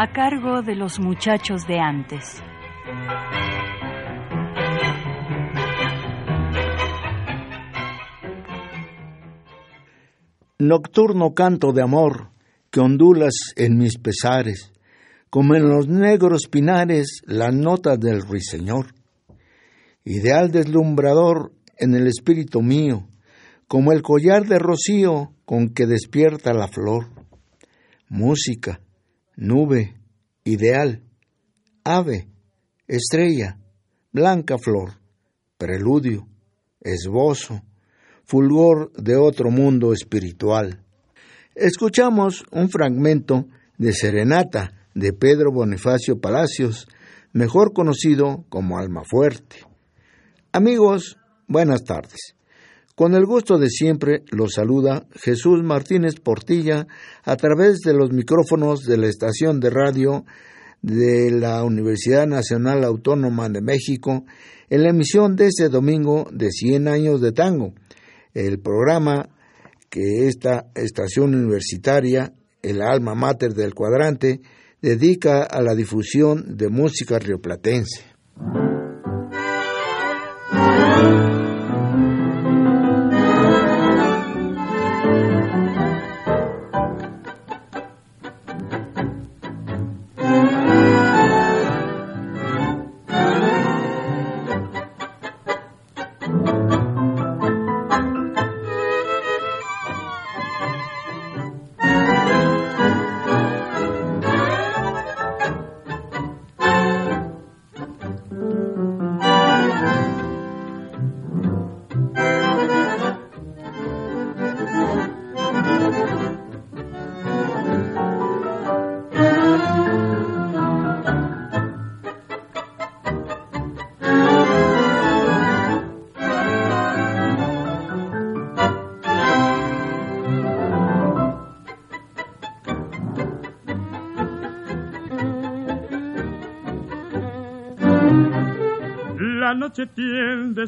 A cargo de los muchachos de antes. Nocturno canto de amor que ondulas en mis pesares, como en los negros pinares la nota del ruiseñor. Ideal deslumbrador en el espíritu mío, como el collar de rocío con que despierta la flor. Música, nube, ideal, ave, estrella, blanca flor, preludio, esbozo, fulgor de otro mundo espiritual. Escuchamos un fragmento de Serenata de Pedro Bonifacio Palacios, mejor conocido como Alma Fuerte. Amigos, buenas tardes. Con el gusto de siempre los saluda Jesús Martínez Portilla a través de los micrófonos de la estación de radio de la Universidad Nacional Autónoma de México en la emisión de este domingo de 100 años de tango, el programa que esta estación universitaria, el alma mater del cuadrante, dedica a la difusión de música rioplatense.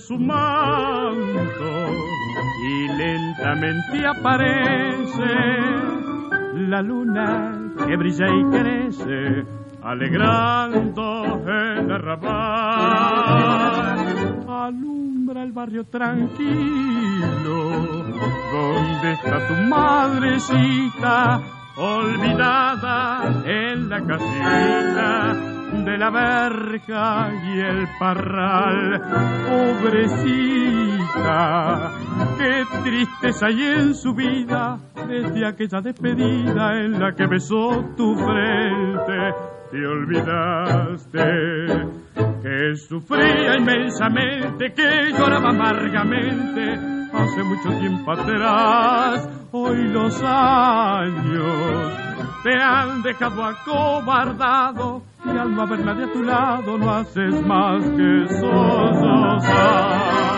Su manto y lentamente aparece la luna que brilla y crece, alegrando el arrabal. Alumbra el barrio tranquilo, donde está tu madrecita, olvidada en la casita de la verja y el parral. Pobrecita, qué tristeza hay en su vida desde aquella despedida en la que besó tu frente. Te olvidaste que sufría inmensamente, que lloraba amargamente hace mucho tiempo atrás. Hoy los años te han dejado acobardado y al no haber nadie a tu lado no haces más que sollozar.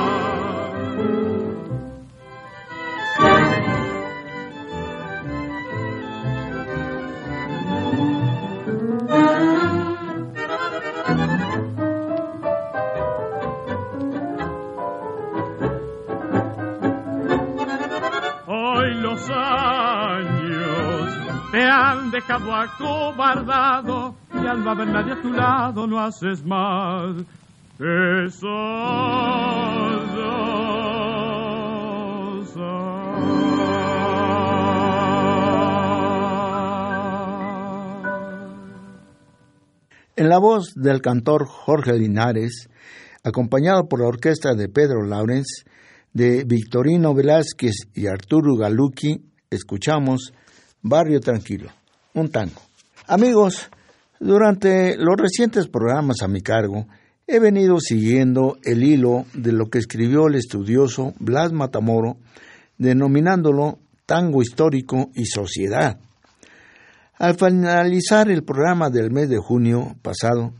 Dejado acobardado y al no haber nadie a tu lado no haces más En la voz del cantor Jorge Linares, acompañado por la orquesta de Pedro Laurens, de Victorino Velázquez y Arturo Galucci, escuchamos Barrio Tranquilo, un tango. Amigos, durante los recientes programas a mi cargo, He venido siguiendo el hilo de lo que escribió el estudioso Blas Matamoro, denominándolo tango histórico y sociedad. Al finalizar el programa del mes de junio pasado,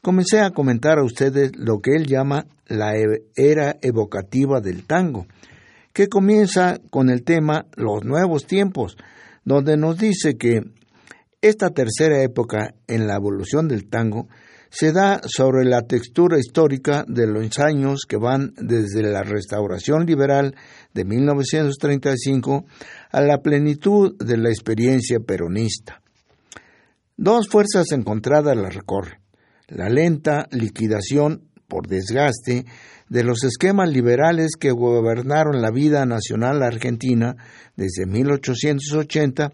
comencé a comentar a ustedes lo que él llama la era evocativa del tango, que comienza con el tema Los nuevos tiempos, donde nos dice que esta tercera época en la evolución del tango se da sobre la textura histórica de los años que van desde la restauración liberal de 1935 a la plenitud de la experiencia peronista. Dos fuerzas encontradas la recorren. La lenta liquidación por desgaste de los esquemas liberales que gobernaron la vida nacional argentina desde 1880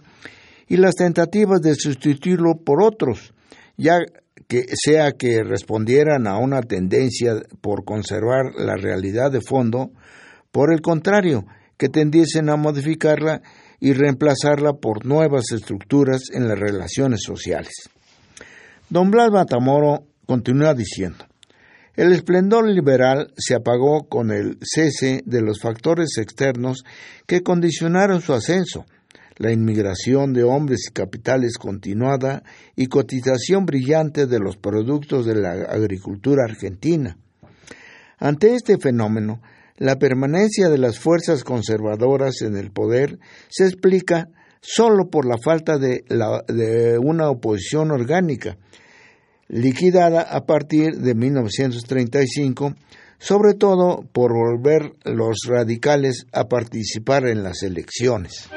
y las tentativas de sustituirlo por otros, ya que sea que respondieran a una tendencia por conservar la realidad de fondo, por el contrario, que tendiesen a modificarla y reemplazarla por nuevas estructuras en las relaciones sociales. Don Blas Matamoro continúa diciendo, el esplendor liberal se apagó con el cese de los factores externos que condicionaron su ascenso, la inmigración de hombres y capitales continuada y cotización brillante de los productos de la agricultura argentina. Ante este fenómeno, la permanencia de las fuerzas conservadoras en el poder se explica solo por la falta de, de una oposición orgánica, liquidada a partir de 1935, sobre todo por volver los radicales a participar en las elecciones.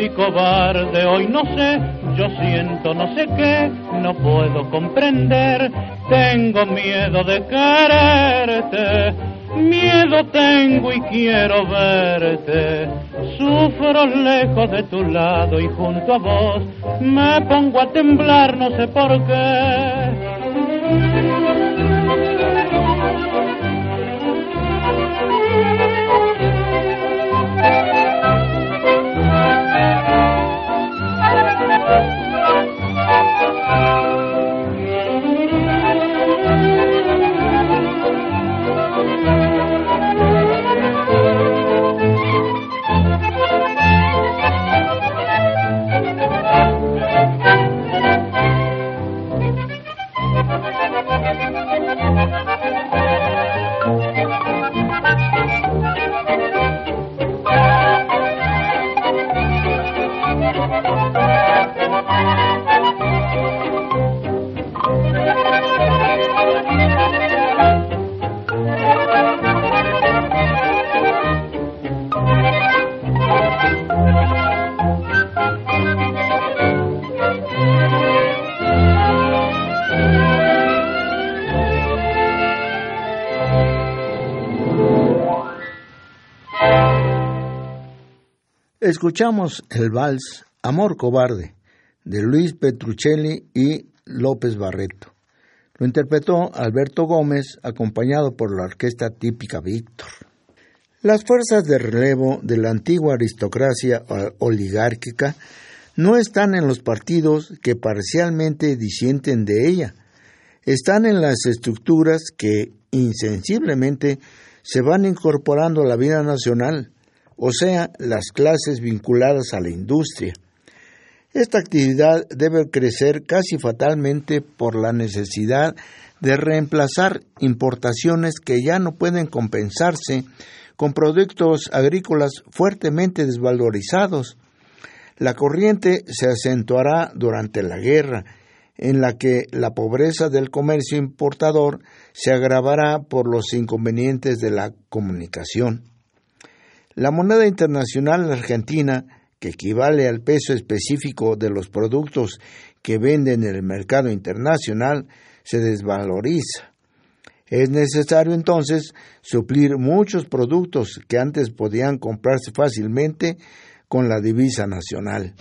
Sentí cobarde, hoy no sé, yo siento no sé qué, no puedo comprender, tengo miedo de quererte, miedo tengo y quiero verte, sufro lejos de tu lado y junto a vos me pongo a temblar, no sé por qué. Escuchamos el vals Amor Cobarde de Luis Petruccelli y López Barreto. Lo interpretó Alberto Gómez, acompañado por la orquesta típica Víctor. Las fuerzas de relevo de la antigua aristocracia oligárquica no están en los partidos que parcialmente disienten de ella, están en las estructuras que insensiblemente se van incorporando a la vida nacional, o sea, las clases vinculadas a la industria. Esta actividad debe crecer casi fatalmente por la necesidad de reemplazar importaciones que ya no pueden compensarse con productos agrícolas fuertemente desvalorizados. La corriente se acentuará durante la guerra, en la que la pobreza del comercio importador se agravará por los inconvenientes de la comunicación. La moneda internacional argentina que equivale al peso específico de los productos que venden en el mercado internacional, se desvaloriza. Es necesario entonces suplir muchos productos que antes podían comprarse fácilmente con la divisa nacional.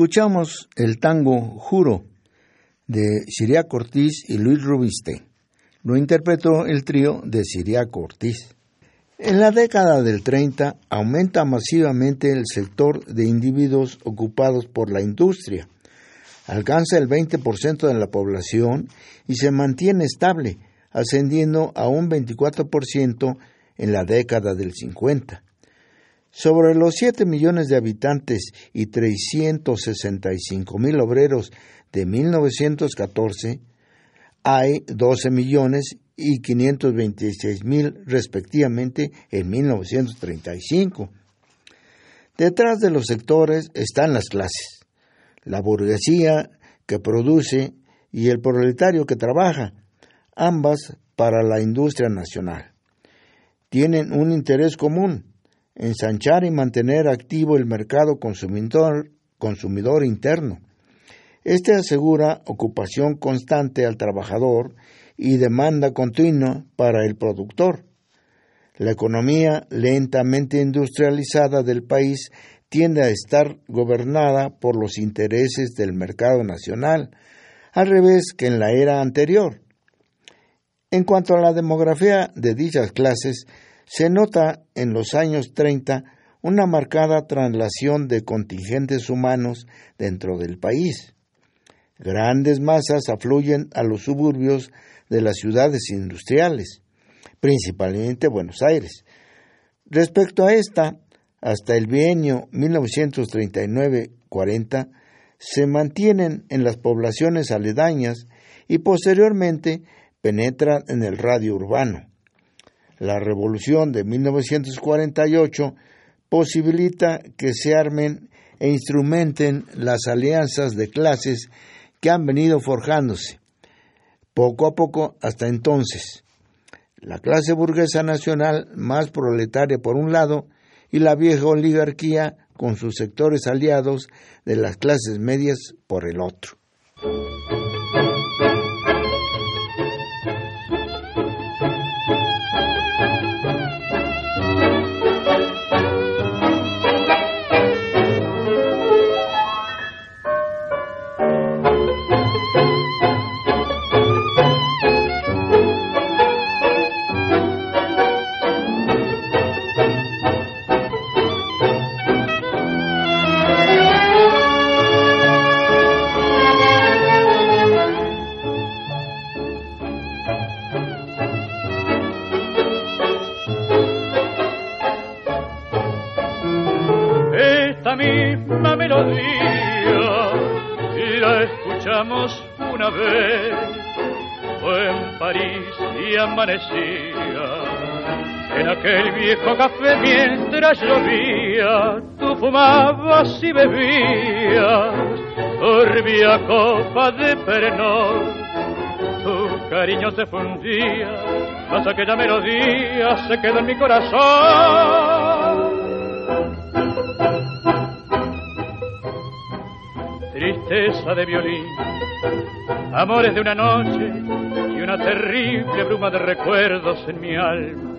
Escuchamos el tango Juro de Siria Ortiz y Luis Rubiste. Lo interpretó el trío de Siria Ortiz. En la década del 30 aumenta masivamente el sector de individuos ocupados por la industria. Alcanza el 20% de la población y se mantiene estable, ascendiendo a un 24% en la década del 50. Sobre los 7 millones de habitantes y 365 mil obreros de 1914, hay 12 millones y 526 mil respectivamente en 1935. Detrás de los sectores están las clases, la burguesía que produce y el proletario que trabaja, ambas para la industria nacional. Tienen un interés común, ensanchar y mantener activo el mercado consumidor, consumidor interno. Este asegura ocupación constante al trabajador y demanda continua para el productor. La economía lentamente industrializada del país tiende a estar gobernada por los intereses del mercado nacional, al revés que en la era anterior. En cuanto a la demografía de dichas clases, se nota en los años 30 una marcada traslación de contingentes humanos dentro del país. Grandes masas afluyen a los suburbios de las ciudades industriales, principalmente Buenos Aires. Respecto a esta, hasta el bienio 1939-40 se mantienen en las poblaciones aledañas y posteriormente penetran en el radio urbano. La revolución de 1948 posibilita que se armen e instrumenten las alianzas de clases que han venido forjándose, poco a poco hasta entonces. La clase burguesa nacional más proletaria por un lado y la vieja oligarquía con sus sectores aliados de las clases medias por el otro. En aquel viejo café mientras llovía, tú fumabas y bebías, turbia copa de perenor. Tu cariño se fundía, mas aquella melodía se quedó en mi corazón. Tristeza de violín, amores de una noche una terrible bruma de recuerdos en mi alma.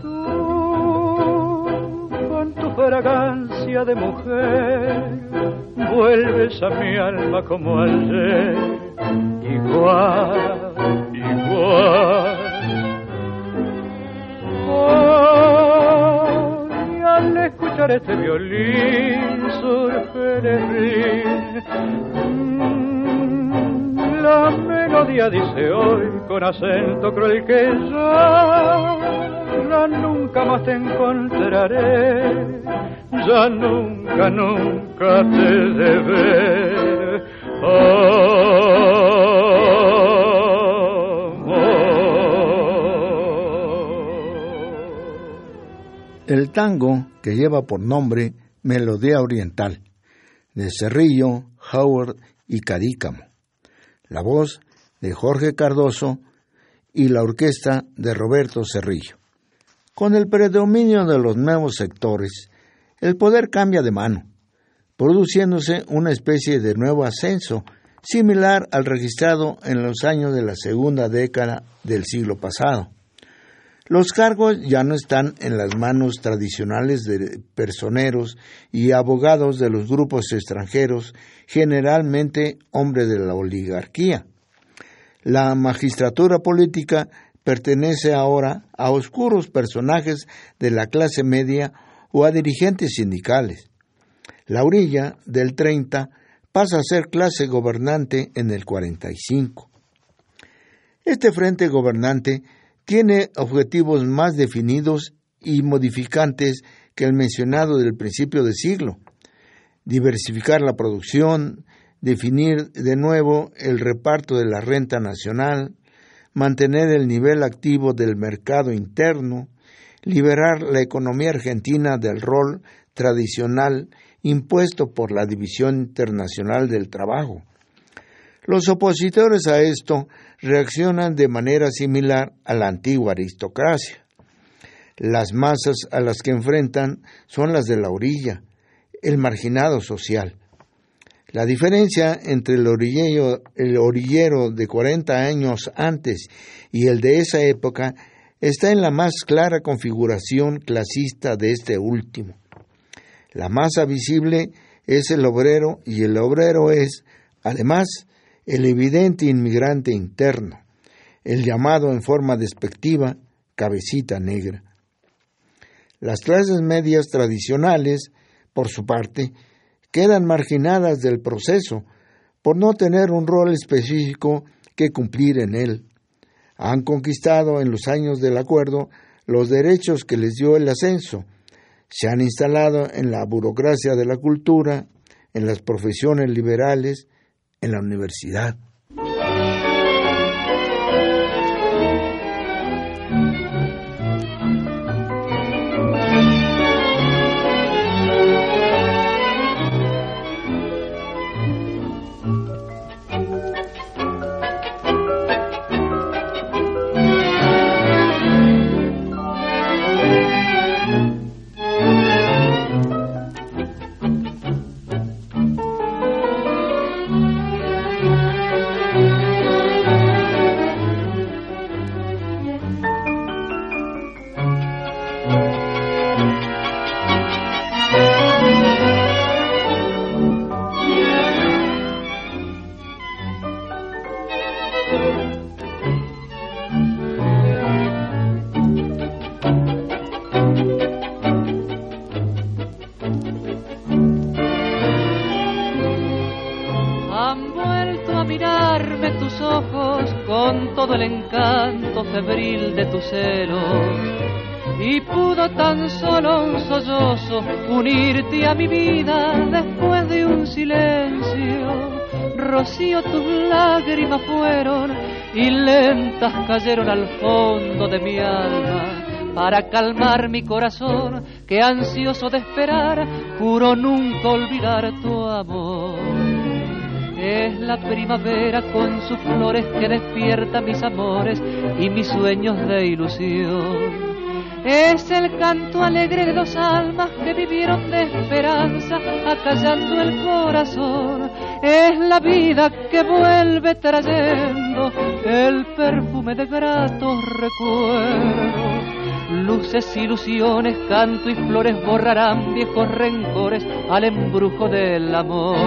Tú, con tu fragancia de mujer, vuelves a mi alma como ayer igual, igual. Hoy al escuchar este violín surge el mm, La melodía dice hoy con acento cruel que ya, ya nunca más te encontraré, ya nunca, nunca te debe. Tango, que lleva por nombre Melodía Oriental, de Cerrillo, Howard y Cadícamo. La voz de Jorge Cardoso y la orquesta de Roberto Cerrillo. Con el predominio de los nuevos sectores, el poder cambia de mano, produciéndose una especie de nuevo ascenso, similar al registrado en los años de la segunda década del siglo pasado. Los cargos ya no están en las manos tradicionales de personeros y abogados de los grupos extranjeros, generalmente hombres de la oligarquía. La magistratura política pertenece ahora a oscuros personajes de la clase media o a dirigentes sindicales. La orilla del 30 pasa a ser clase gobernante en el 45. Este frente gobernante tiene objetivos más definidos y modificantes que el mencionado del principio de siglo. Diversificar la producción, definir de nuevo el reparto de la renta nacional, mantener el nivel activo del mercado interno, liberar la economía argentina del rol tradicional impuesto por la División Internacional del Trabajo. Los opositores a esto reaccionan de manera similar a la antigua aristocracia. Las masas a las que enfrentan son las de la orilla, el marginado social. La diferencia entre el orillero, de 40 años antes y el de esa época está en la más clara configuración clasista de este último. La masa visible es el obrero y el obrero es, además, el evidente inmigrante interno, el llamado en forma despectiva cabecita negra. Las clases medias tradicionales, por su parte, quedan marginadas del proceso por no tener un rol específico que cumplir en él. Han conquistado en los años del acuerdo los derechos que les dio el ascenso, se han instalado en la burocracia de la cultura, en las profesiones liberales, en la universidad. Cayeron al fondo de mi alma para calmar mi corazón que ansioso de esperar juro nunca olvidar tu amor. Es la primavera con sus flores que despierta mis amores y mis sueños de ilusión. Es el canto alegre de dos almas que vivieron de esperanza, acallando el corazón. Es la vida que vuelve trayendo el perfume de gratos recuerdos. Luces, ilusiones, canto y flores borrarán viejos rencores al embrujo del amor.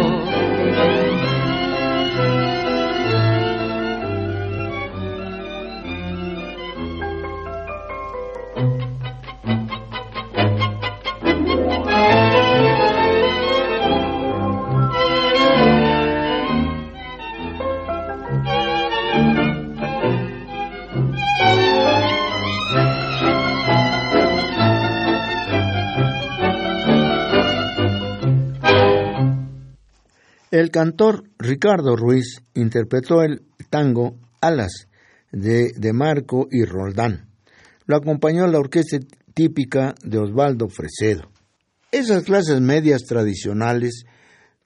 El cantor Ricardo Ruiz interpretó el tango Alas de, de Marco y Roldán. Lo acompañó la orquesta típica de Osvaldo Fresedo. Esas clases medias tradicionales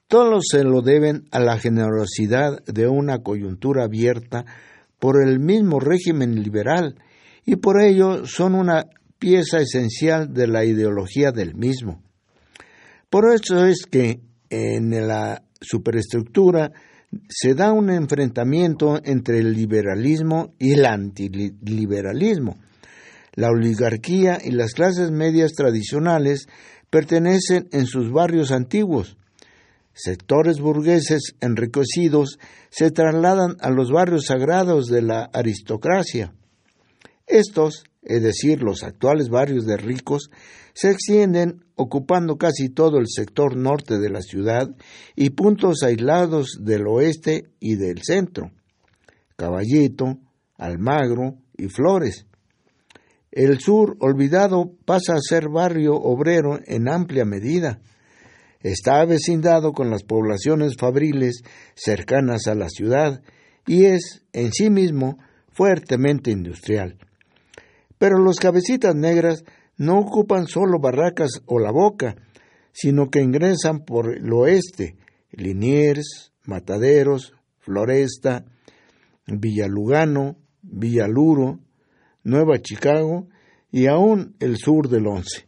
todo se lo deben a la generosidad de una coyuntura abierta por el mismo régimen liberal y por ello son una pieza esencial de la ideología del mismo. Por eso es que en la superestructura se da un enfrentamiento entre el liberalismo y el antiliberalismo. La oligarquía y las clases medias tradicionales pertenecen en sus barrios antiguos. Sectores burgueses enriquecidos se trasladan a los barrios sagrados de la aristocracia. Estos, es decir, los actuales barrios de ricos, se extienden ocupando casi todo el sector norte de la ciudad y puntos aislados del oeste y del centro, Caballito, Almagro y Flores. El sur, olvidado, pasa a ser barrio obrero en amplia medida. Está avecindado con las poblaciones fabriles cercanas a la ciudad y es, en sí mismo, fuertemente industrial. Pero los cabecitas negras no ocupan solo Barracas o La Boca, sino que ingresan por el oeste, Liniers, Mataderos, Floresta, Villalugano, Villaluro, Nueva Chicago y aún el sur del Once.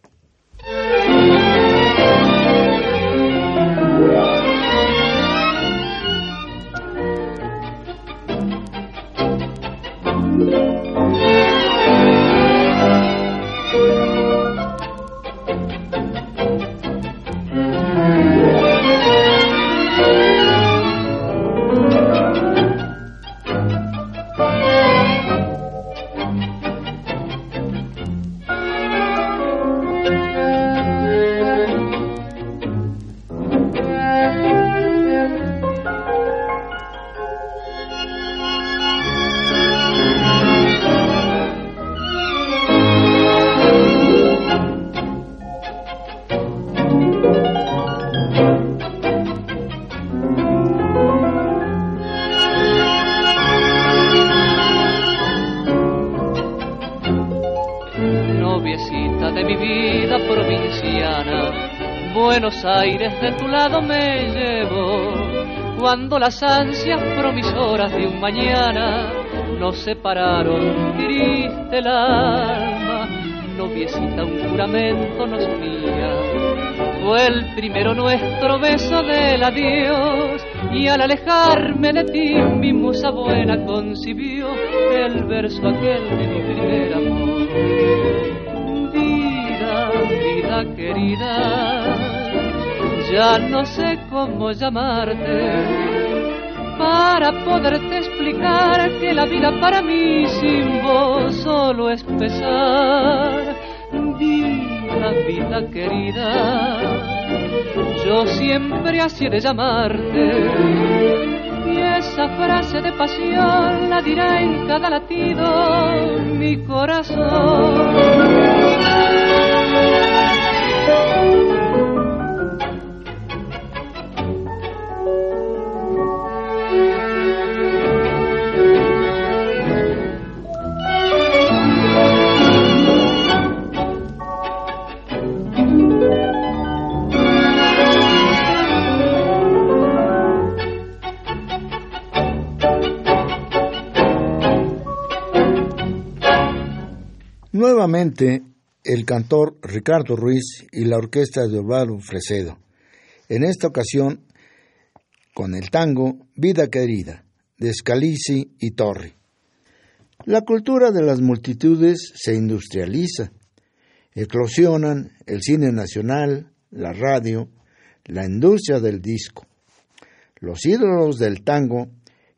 Las ansias promisoras de un mañana. Nos separaron triste el alma. Noviecita un juramento nos guía fue el primero nuestro beso del adiós. Y al alejarme de ti mi musa buena concibió el verso aquel de mi primer amor. Vida vida querida ya no sé cómo llamarte para poderte explicar que la vida para mí sin vos solo es pesar. Vida, vida querida, yo siempre así de llamarte. Y esa frase de pasión la dirá en cada latido mi corazón. El cantor Ricardo Ruiz y la orquesta de Osvaldo Fresedo. En esta ocasión, con el tango Vida Querida, de Scalisi y Torri. La cultura de las multitudes se industrializa. Eclosionan el cine nacional, la radio, la industria del disco. Los ídolos del tango,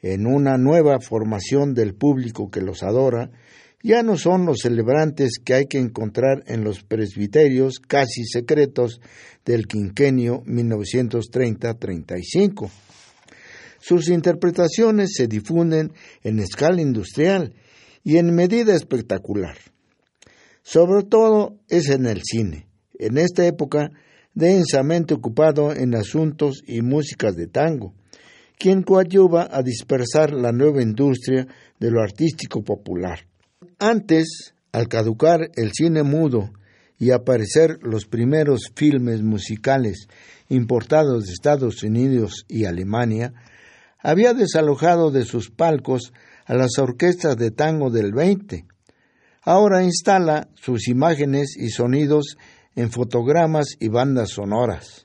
en una nueva formación del público que los adora, ya no son los celebrantes que hay que encontrar en los presbiterios casi secretos del quinquenio 1930-35. Sus interpretaciones se difunden en escala industrial y en medida espectacular. Sobre todo es en el cine, en esta época densamente ocupado en asuntos y músicas de tango, quien coadyuva a dispersar la nueva industria de lo artístico popular. Antes, al caducar el cine mudo y aparecer los primeros filmes musicales importados de Estados Unidos y Alemania, había desalojado de sus palcos a las orquestas de tango del 20. Ahora instala sus imágenes y sonidos en fotogramas y bandas sonoras.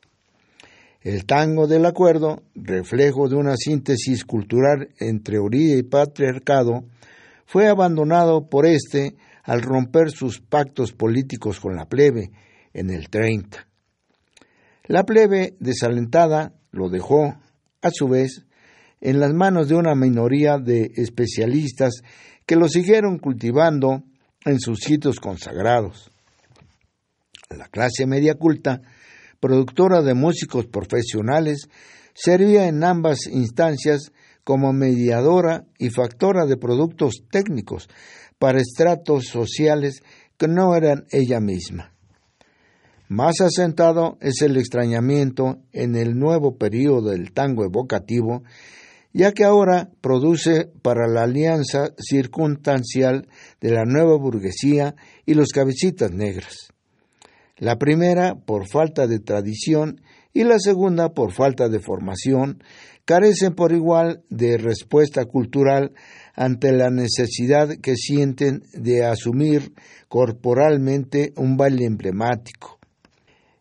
El tango del acuerdo, reflejo de una síntesis cultural entre orilla y patriarcado, fue abandonado por éste al romper sus pactos políticos con la plebe en el 30. La plebe desalentada lo dejó, a su vez, en las manos de una minoría de especialistas que lo siguieron cultivando en sus sitios consagrados. La clase media culta, productora de músicos profesionales, servía en ambas instancias como mediadora y factora de productos técnicos para estratos sociales que no eran ella misma. Más asentado es el extrañamiento en el nuevo período del tango evocativo, ya que ahora produce para la alianza circunstancial de la nueva burguesía y los cabecitas negras. La primera por falta de tradición y la segunda por falta de formación, carecen por igual de respuesta cultural ante la necesidad que sienten de asumir corporalmente un baile emblemático.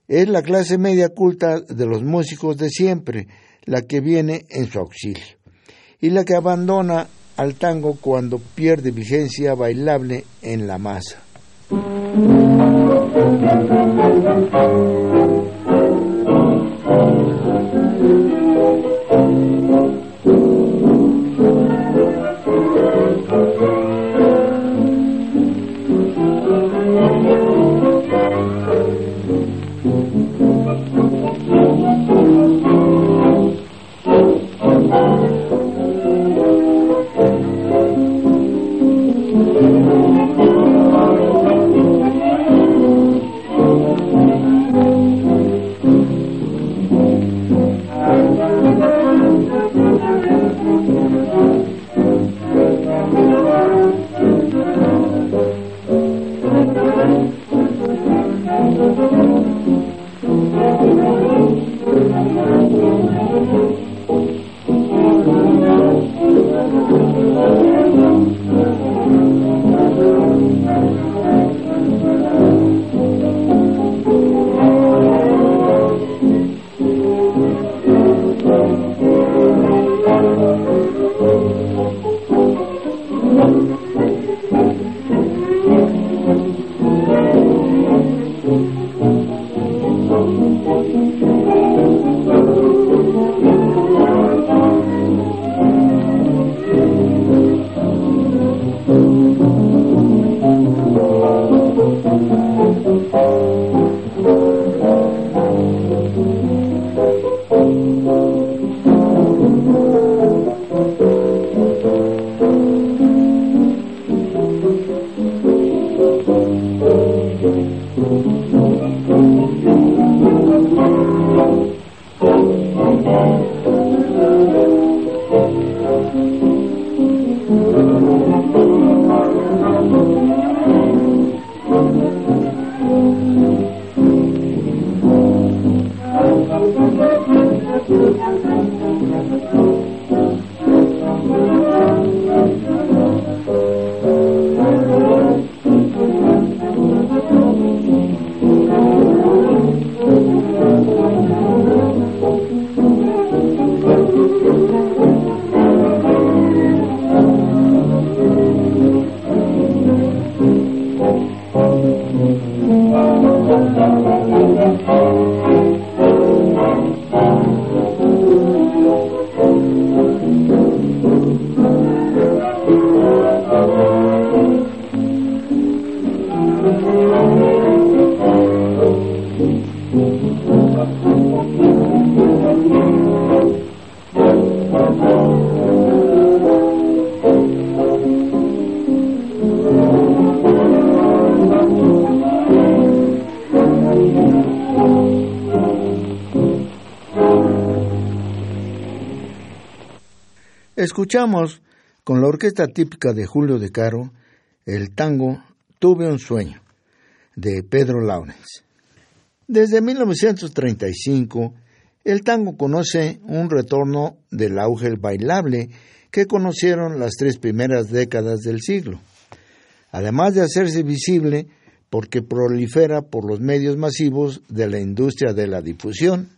Es la clase media culta de los músicos de siempre la que viene en su auxilio y la que abandona al tango cuando pierde vigencia bailable en la masa. Escuchamos con la orquesta típica de Julio de Caro el tango Tuve un sueño de Pedro Laurens. Desde 1935, el tango conoce un retorno del auge bailable que conocieron las tres primeras décadas del siglo. Además de hacerse visible porque prolifera por los medios masivos de la industria de la difusión,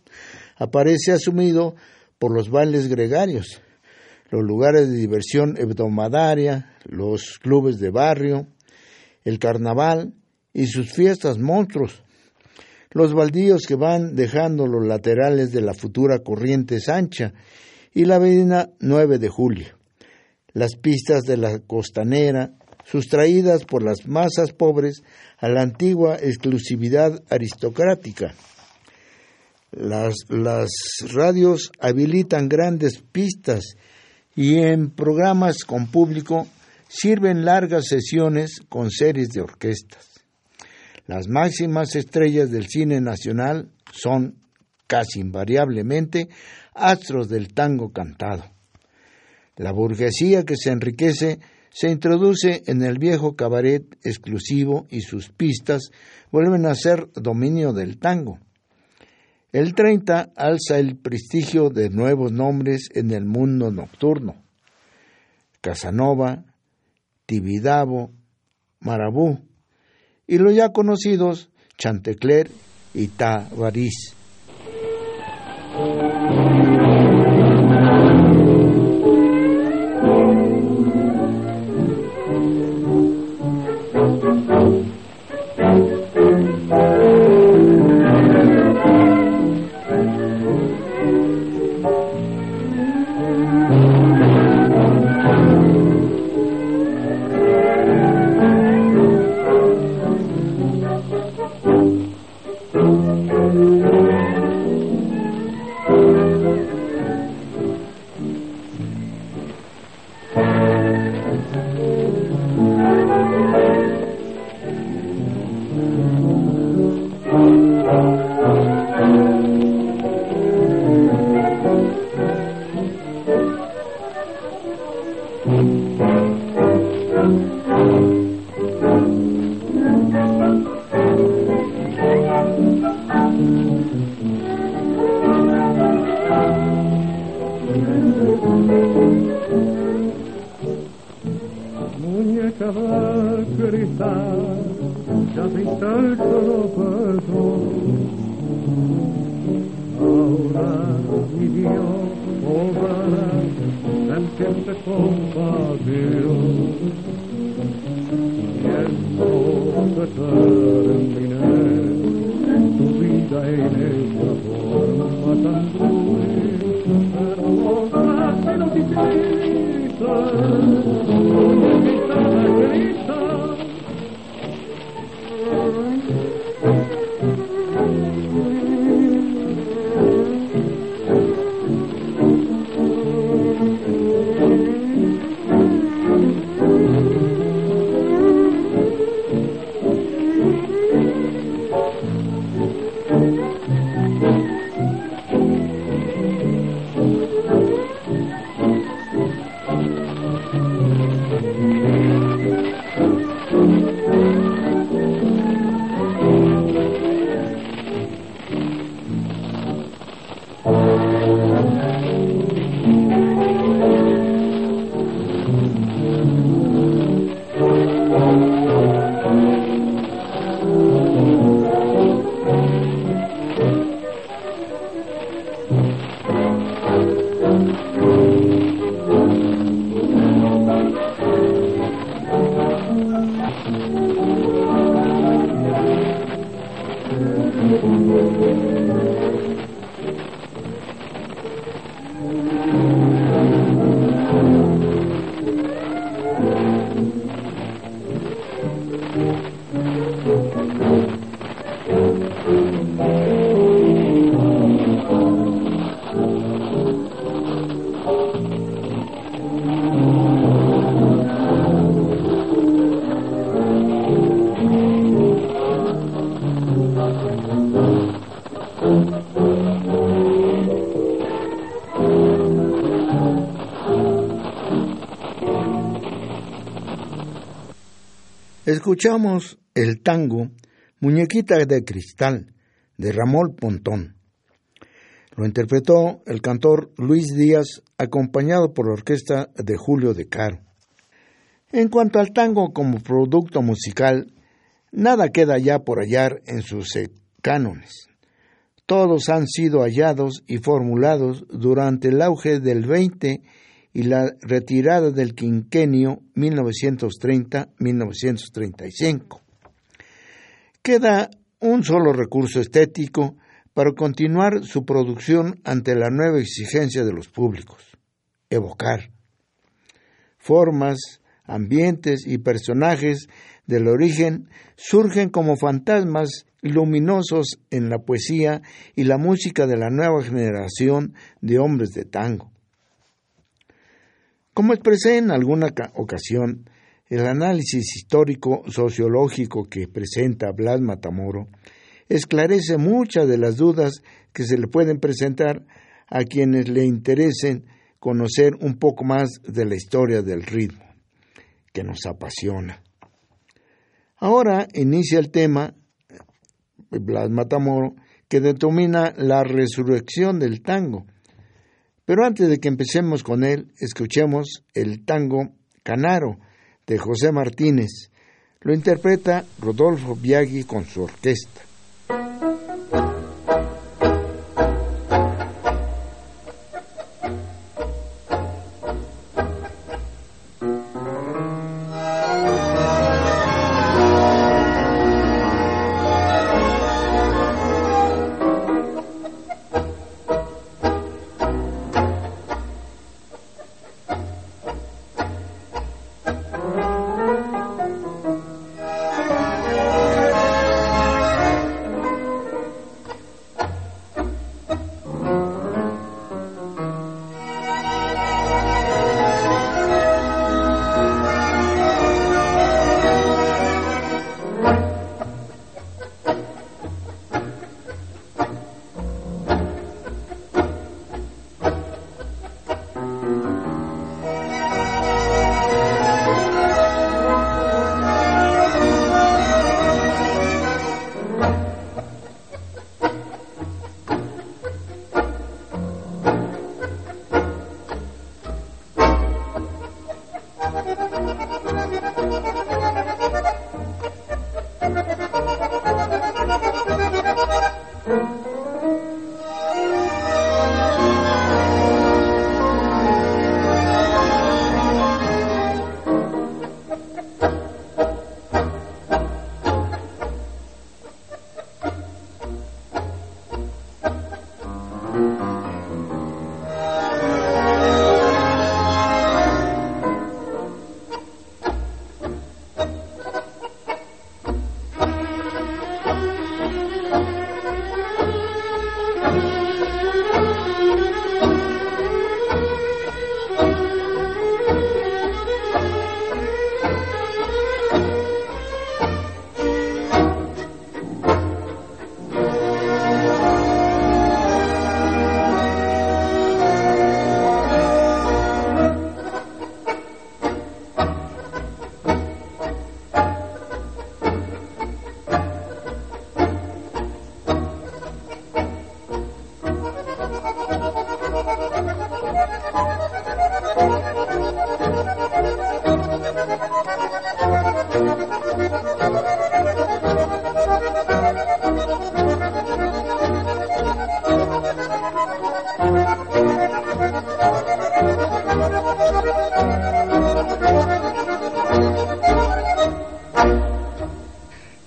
aparece asumido por los bailes gregarios, los lugares de diversión hebdomadaria, los clubes de barrio, el carnaval y sus fiestas monstruos, los baldíos que van dejando los laterales de la futura corriente Sancha y la avenida 9 de julio, las pistas de la costanera, sustraídas por las masas pobres a la antigua exclusividad aristocrática. Las, las radios habilitan grandes pistas y en programas con público sirven largas sesiones con series de orquestas. Las máximas estrellas del cine nacional son casi invariablemente astros del tango cantado. La burguesía que se enriquece se introduce en el viejo cabaret exclusivo y sus pistas vuelven a ser dominio del tango. El 30 alza el prestigio de nuevos nombres en el mundo nocturno. Casanova, Tibidabo, Marabú y los ya conocidos Chantecler y Tabarís. Escuchamos el tango Muñequita de Cristal de Ramón Pontón. Lo interpretó el cantor Luis Díaz acompañado por la orquesta de Julio de Caro. En cuanto al tango como producto musical, nada queda ya por hallar en sus cánones. Todos han sido hallados y formulados durante el auge del 20 y la retirada del quinquenio 1930-1935. Queda un solo recurso estético para continuar su producción ante la nueva exigencia de los públicos, evocar formas, ambientes y personajes del origen surgen como fantasmas luminosos en la poesía y la música de la nueva generación de hombres de tango. Como expresé en alguna ocasión, el análisis histórico sociológico que presenta Blas Matamoro esclarece muchas de las dudas que se le pueden presentar a quienes le interesen conocer un poco más de la historia del ritmo, que nos apasiona. Ahora inicia el tema Blas Matamoro, que determina la resurrección del tango. Pero antes de que empecemos con él, escuchemos el tango Canaro de José Martínez. Lo interpreta Rodolfo Biagui con su orquesta.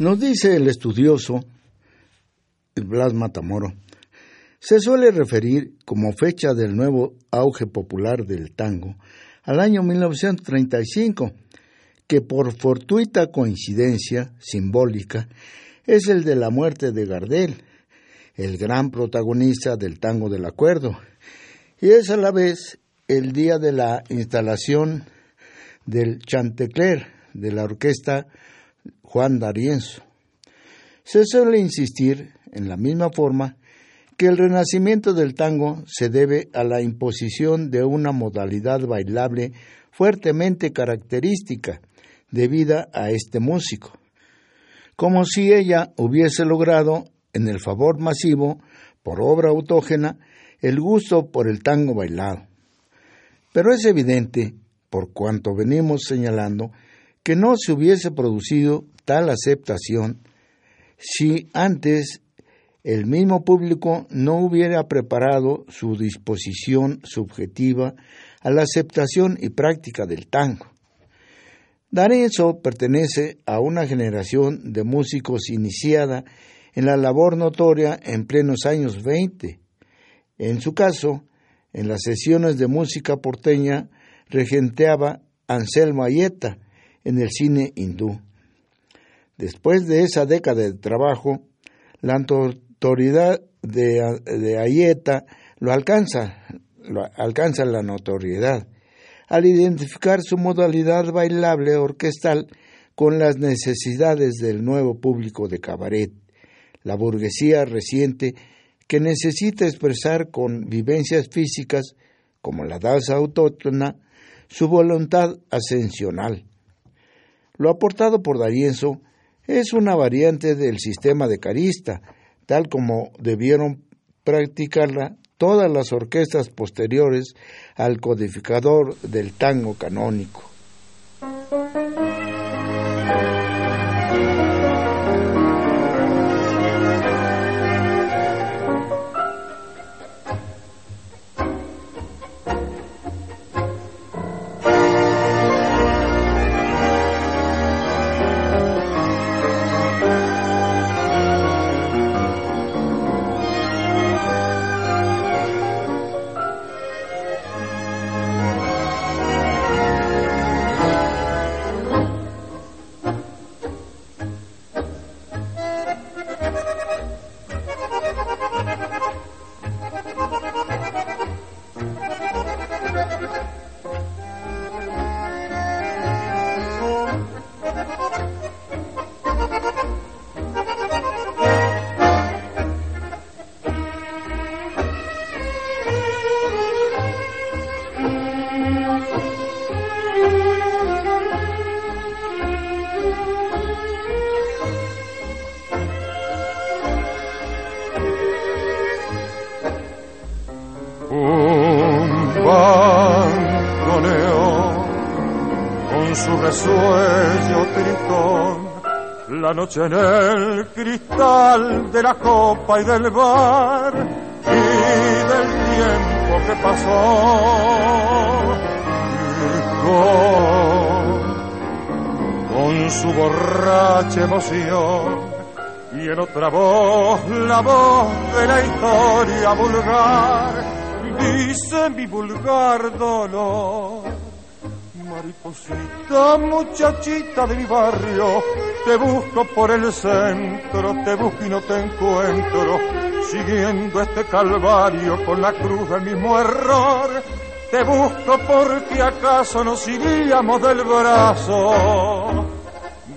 Nos dice el estudioso Blas Matamoro, se suele referir como fecha del nuevo auge popular del tango al año 1935, que por fortuita coincidencia simbólica es el de la muerte de Gardel, el gran protagonista del tango del acuerdo, y es a la vez el día de la instalación del Chantecler de la orquesta Juan D'Arienzo. Se suele insistir, en la misma forma, que el renacimiento del tango se debe a la imposición de una modalidad bailable fuertemente característica debida a este músico, como si ella hubiese logrado, en el favor masivo, por obra autógena, el gusto por el tango bailado. Pero es evidente, por cuanto venimos señalando, que no se hubiese producido tal aceptación si antes el mismo público no hubiera preparado su disposición subjetiva a la aceptación y práctica del tango. D'Arezzo pertenece a una generación de músicos iniciada en la labor notoria en plenos años 20. En su caso, en las sesiones de música porteña regenteaba Anselmo Ayeta en el cine hindú. Después de esa década de trabajo, la autoridad de, Ayeta lo alcanza, lo alcanza la notoriedad al identificar su modalidad bailable orquestal con las necesidades del nuevo público de cabaret, la burguesía reciente que necesita expresar con vivencias físicas como la danza autóctona, su voluntad ascensional. Lo aportado por Darienzo es una variante del sistema de carista, tal como debieron practicarla todas las orquestas posteriores al codificador del tango canónico. Noche en el cristal de la copa y del bar y del tiempo que pasó. Con, con su borracha emoción y en otra voz la voz de la historia vulgar dice mi vulgar dolor mariposita muchachita de mi barrio te busco por el centro, te busco y no te encuentro, siguiendo este calvario con la cruz del mismo error. Te busco porque acaso nos iríamos del brazo.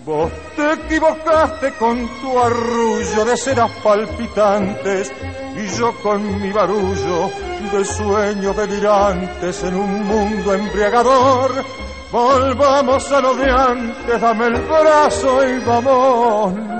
Vos te equivocaste con tu arrullo de ceras palpitantes y yo con mi barullo de sueños delirantes en un mundo embriagador Volvamos a lo de antes, dame el brazo y vámonos.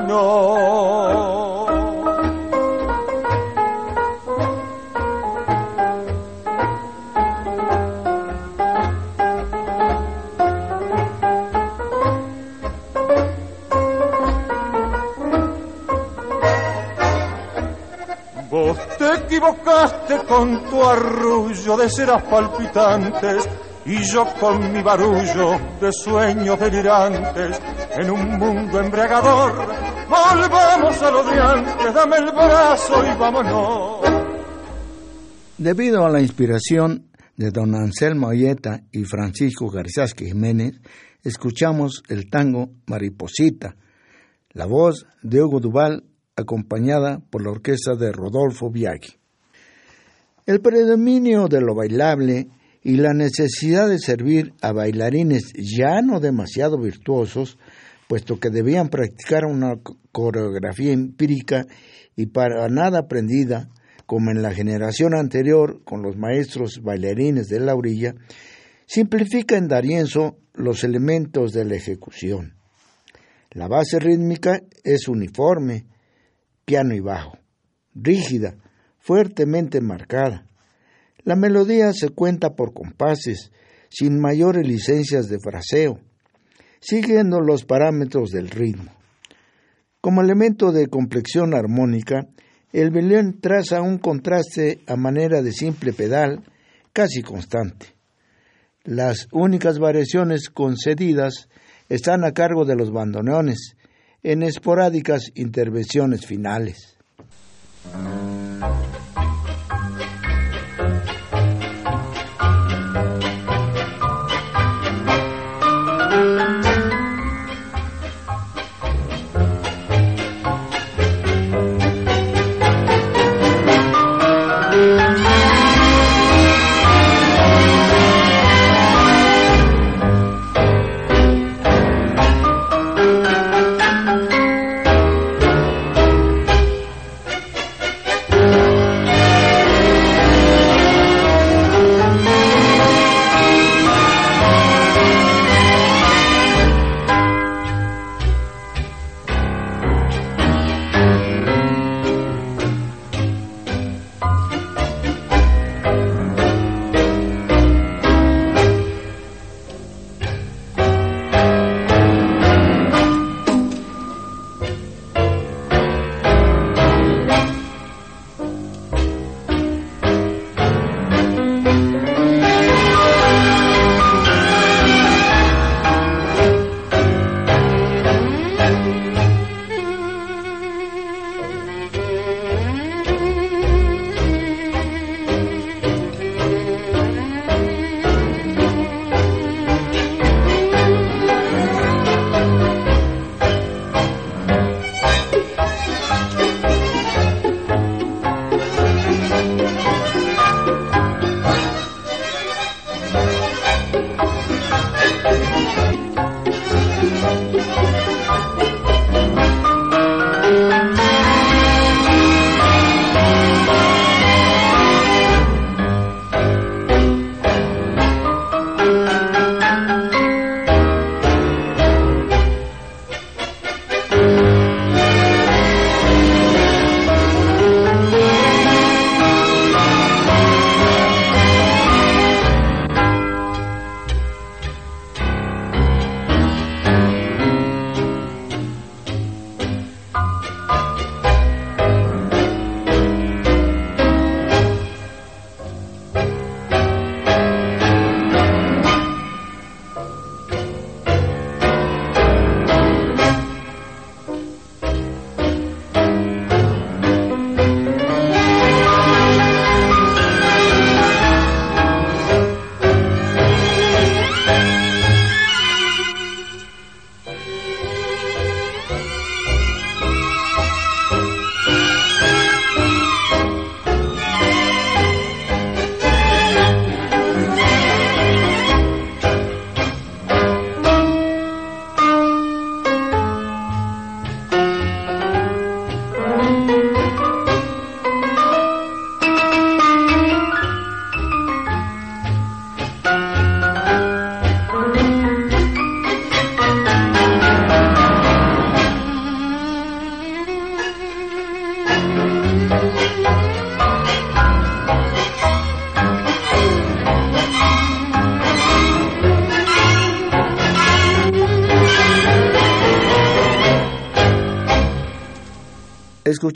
Te equivocaste con tu arrullo de ceras palpitantes y yo con mi barullo de sueños delirantes en un mundo embriagador. Volvamos a lo de antes, dame el brazo y vámonos. Debido a la inspiración de don Anselmo Ayeta y Francisco Garzasque Jiménez, escuchamos el tango Mariposita, la voz de Hugo Duval acompañada por la orquesta de Rodolfo Biaggi. El predominio de lo bailable y la necesidad de servir a bailarines ya no demasiado virtuosos, puesto que debían practicar una coreografía empírica y para nada aprendida, como en la generación anterior con los maestros bailarines de la orilla, simplifica en Darienzo los elementos de la ejecución. La base rítmica es uniforme, piano y bajo, rígida, fuertemente marcada, la melodía se cuenta por compases, sin mayores licencias de fraseo, siguiendo los parámetros del ritmo. Como elemento de complexión armónica, el violín traza un contraste a manera de simple pedal casi constante. Las únicas variaciones concedidas están a cargo de los bandoneones, en esporádicas intervenciones finales.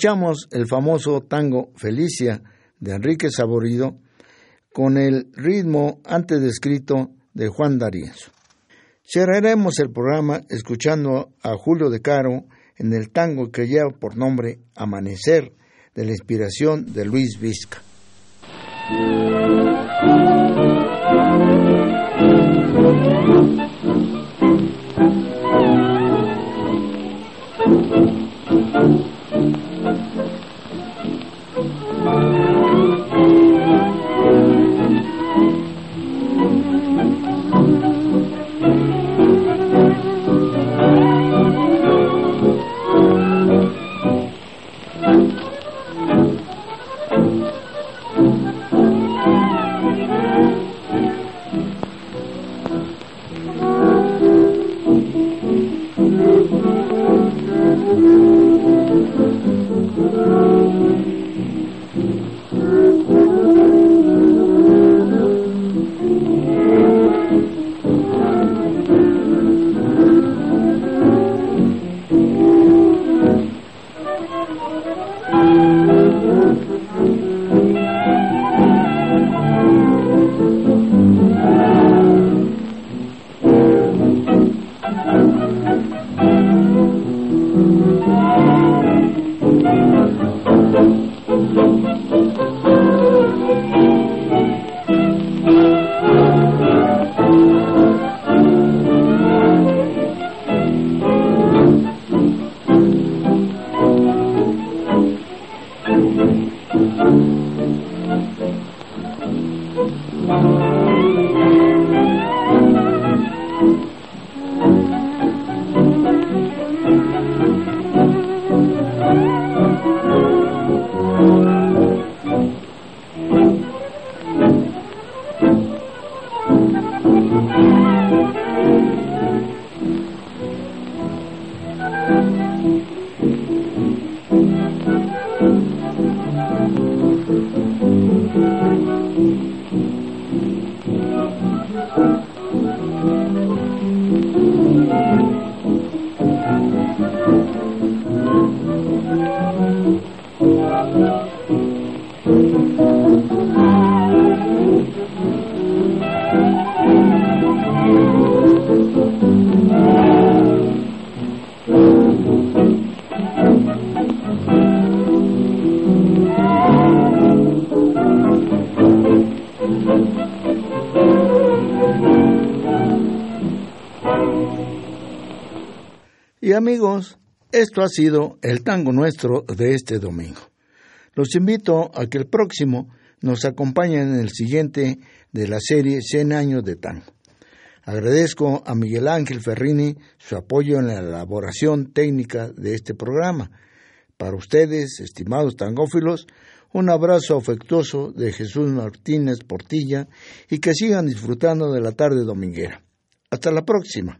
Escuchamos el famoso tango Felicia de Enrique Saborido con el ritmo antes descrito de Juan D'Arienzo. Cerraremos el programa escuchando a Julio de Caro en el tango que lleva por nombre Amanecer, de la inspiración de Luis Vizca. Esto ha sido el tango nuestro de este domingo. Los invito a que el próximo nos acompañen en el siguiente de la serie 100 años de tango. Agradezco a Miguel Ángel Ferrini su apoyo en la elaboración técnica de este programa. Para ustedes, estimados tangófilos, un abrazo afectuoso de Jesús Martínez Portilla y que sigan disfrutando de la tarde dominguera. Hasta la próxima.